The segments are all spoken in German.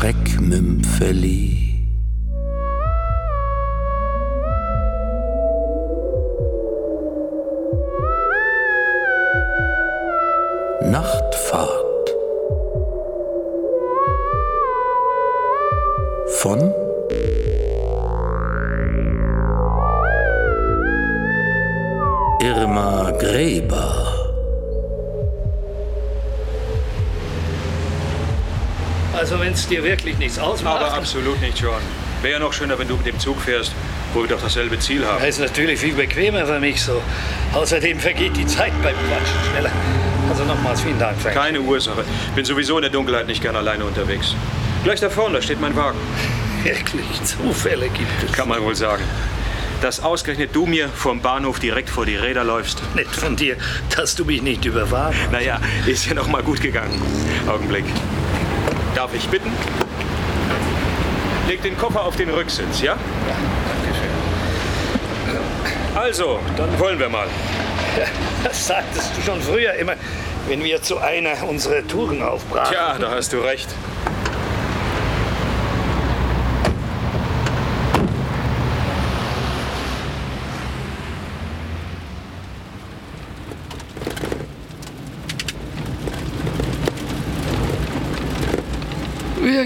Schreckmümpfeli. Nachtfahrt von Irma Gräber. Also wenn es dir wirklich nichts ausmacht. Aber absolut nicht, John. Wäre ja noch schöner, wenn du mit dem Zug fährst, wo wir doch dasselbe Ziel haben. Das ist natürlich viel bequemer für mich so. Außerdem vergeht die Zeit beim Quatschen schneller. Also nochmals vielen Dank, Frank. Keine Ursache. Bin sowieso in der Dunkelheit nicht gern alleine unterwegs. Gleich da vorne, da steht mein Wagen. Wirklich, Zufälle gibt es. Kann man wohl sagen. Dass ausgerechnet du mir vom Bahnhof direkt vor die Räder läufst. Nett von dir, dass du mich nicht überfahren hast. Naja, ist ja noch mal gut gegangen. Augenblick. Darf ich bitten? Leg den Koffer auf den Rücksitz, ja? Ja, danke schön. Also, dann wollen wir mal. Das sagtest du schon früher immer, wenn wir zu einer unserer Touren aufbrachen. Tja, da hast du recht.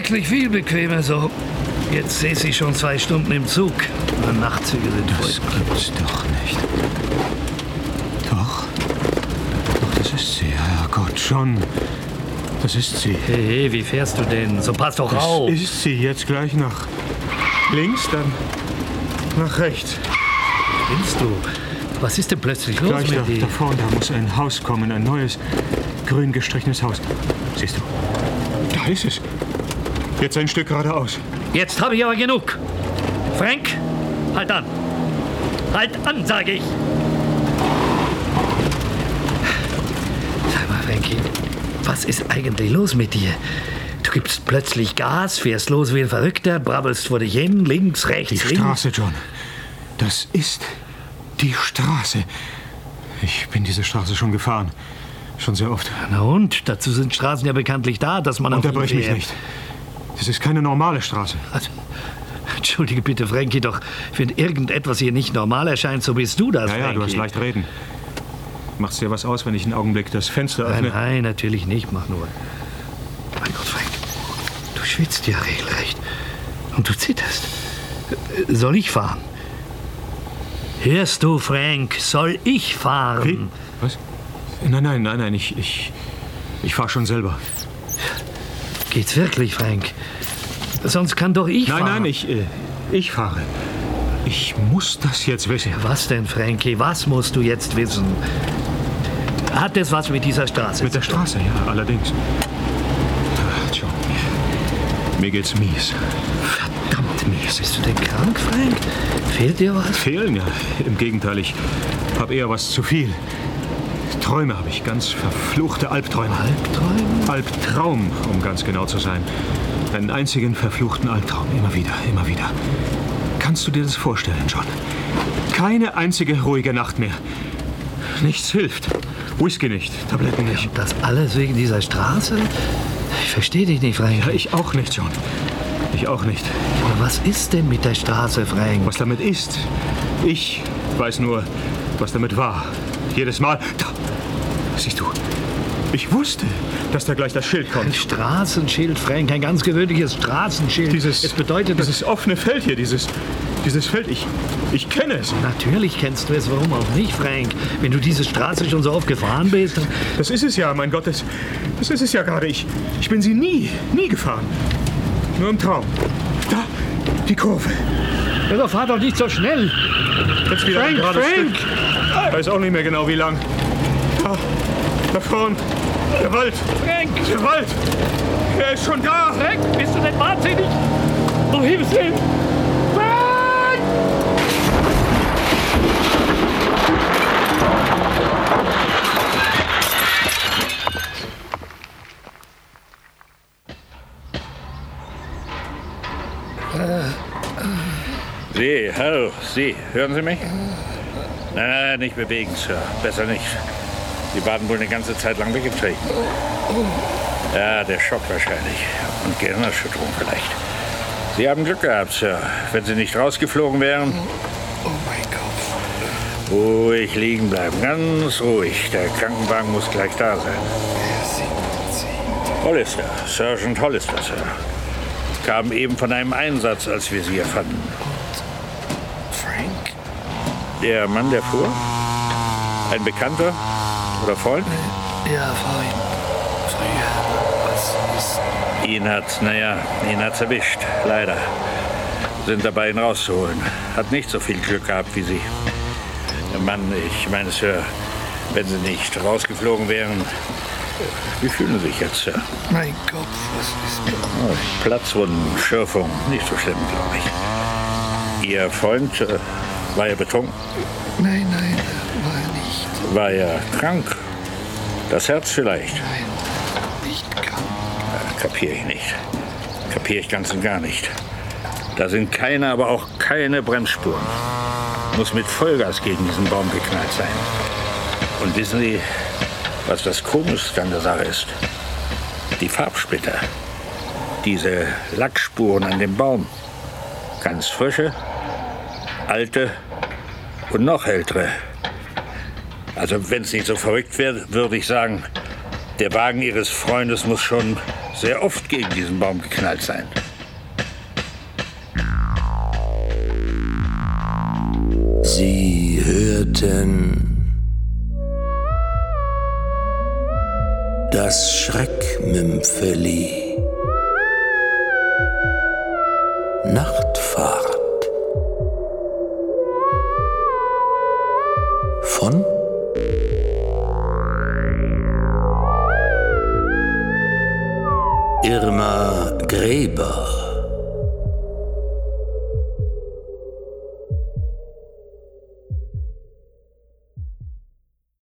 Wirklich viel bequemer so. Jetzt säße ich schon zwei Stunden im Zug. Meine Nachtzüge sind Das voll. gibt's doch nicht. Doch. Doch, das ist sie. Herrgott, schon. Das ist sie. Hey, hey, wie fährst du denn? So pass doch auf. Das ist sie. Jetzt gleich nach links, dann nach rechts. Spinnst du? Was ist denn plötzlich los Gleich da, mit dir? da vorne, da muss ein Haus kommen. Ein neues, grün gestrichenes Haus. Siehst du? Da ist es. Jetzt ein Stück geradeaus. Jetzt habe ich aber genug. Frank, halt an. Halt an, sage ich. Sag mal, Frankie, was ist eigentlich los mit dir? Du gibst plötzlich Gas, fährst los wie ein Verrückter, brabbelst vor dich hin, links, rechts, Die links. Straße, John. Das ist die Straße. Ich bin diese Straße schon gefahren. Schon sehr oft. Na und? Dazu sind Straßen ja bekanntlich da, dass man Unterbrich ihnen mich nicht. Das ist keine normale Straße. Also, Entschuldige bitte, Frankie, doch wenn irgendetwas hier nicht normal erscheint, so bist du das, Ja, ja, Frankie. du hast leicht reden. Macht's dir was aus, wenn ich einen Augenblick das Fenster Nein, öffne? nein, natürlich nicht, mach nur. Mein Gott, Frank, du schwitzt ja regelrecht. Und du zitterst. Soll ich fahren? Hörst du, Frank, soll ich fahren? Wie? Was? Nein, nein, nein, nein, ich, ich, ich fahr schon selber. Geht's wirklich, Frank? Sonst kann doch ich Nein, fahren. nein, ich, äh, ich fahre. Ich muss das jetzt wissen. Was denn, Frankie? Was musst du jetzt wissen? Hat das was mit dieser Straße Mit der? Straße, ja, allerdings. Ah, John, mir, mir geht's mies. Verdammt mies. Bist du denn krank, Frank? Fehlt dir was? Fehlen ja. Im Gegenteil, ich habe eher was zu viel. Träume habe ich, ganz verfluchte Albträume. Albträume? Albtraum, um ganz genau zu sein. Einen einzigen verfluchten Albtraum. Immer wieder, immer wieder. Kannst du dir das vorstellen, John? Keine einzige ruhige Nacht mehr. Nichts hilft. Whisky nicht, Tabletten nicht. Das alles wegen dieser Straße? Ich verstehe dich nicht, Frank. Ja, ich auch nicht, John. Ich auch nicht. Aber was ist denn mit der Straße, Frank? Was damit ist, ich weiß nur, was damit war. Jedes Mal. Da. Siehst du, ich wusste, dass da gleich das Schild Ein kommt. Straßenschild, Frank, ein ganz gewöhnliches Straßenschild. Dieses, es bedeutet, dieses offene Feld hier, dieses, dieses Feld, ich, ich kenne es. Natürlich kennst du es, warum auch nicht, Frank? Wenn du diese Straße schon so oft gefahren bist. Das ist es ja, mein Gott, das, das ist es ja gerade. Ich, ich bin sie nie, nie gefahren. Nur im Traum. Da, die Kurve. Ja, fahr doch nicht so schnell. Jetzt wieder ein Frank, Frank! Stück. Weiß auch nicht mehr genau, wie lang. Da, da vorn. Der Wald. Frank! Der Wald. Er ist schon da. Frank, bist du denn wahnsinnig? Um Himmels Willen! Frank! Sie, hallo, Sie, hören Sie mich? Nein, nicht bewegen, Sir. Besser nicht. Sie waren wohl eine ganze Zeit lang weggetreten. Ja, der Schock wahrscheinlich. Und Gehirnerschütterung vielleicht. Sie haben Glück gehabt, Sir. Wenn Sie nicht rausgeflogen wären. Oh mein Kopf. Ruhig liegen bleiben, ganz ruhig. Der Krankenwagen muss gleich da sein. Hollister, Sergeant Hollister, Sir. Kam eben von einem Einsatz, als wir Sie erfanden. Der Mann, der fuhr? Ein Bekannter oder Freund? Ja, Freund. Was ist. Ihn hat, naja, ihn hat's erwischt. Leider. Sind dabei, ihn rauszuholen. Hat nicht so viel Glück gehabt wie Sie. Der Mann, ich meine, Sir, wenn Sie nicht rausgeflogen wären. Wie fühlen Sie sich jetzt, Sir? Mein Kopf, was ist. Oh, Platzwunden, Schürfung, nicht so schlimm, glaube ich. Ihr Freund äh, war er betrunken? Nein, nein, war er nicht. War er krank? Das Herz vielleicht? Nein, nicht krank. Kapiere ich nicht. Kapiere ich ganz und gar nicht. Da sind keine, aber auch keine Bremsspuren. Muss mit Vollgas gegen diesen Baum geknallt sein. Und wissen Sie, was das Komischste an der Sache ist? Die Farbsplitter. Diese Lackspuren an dem Baum. Ganz frische, alte und noch ältere. Also wenn es nicht so verrückt wäre, würde ich sagen, der Wagen Ihres Freundes muss schon sehr oft gegen diesen Baum geknallt sein. Sie hörten das Schreckmümpfeli. Nachtfahrt Irma Gräber.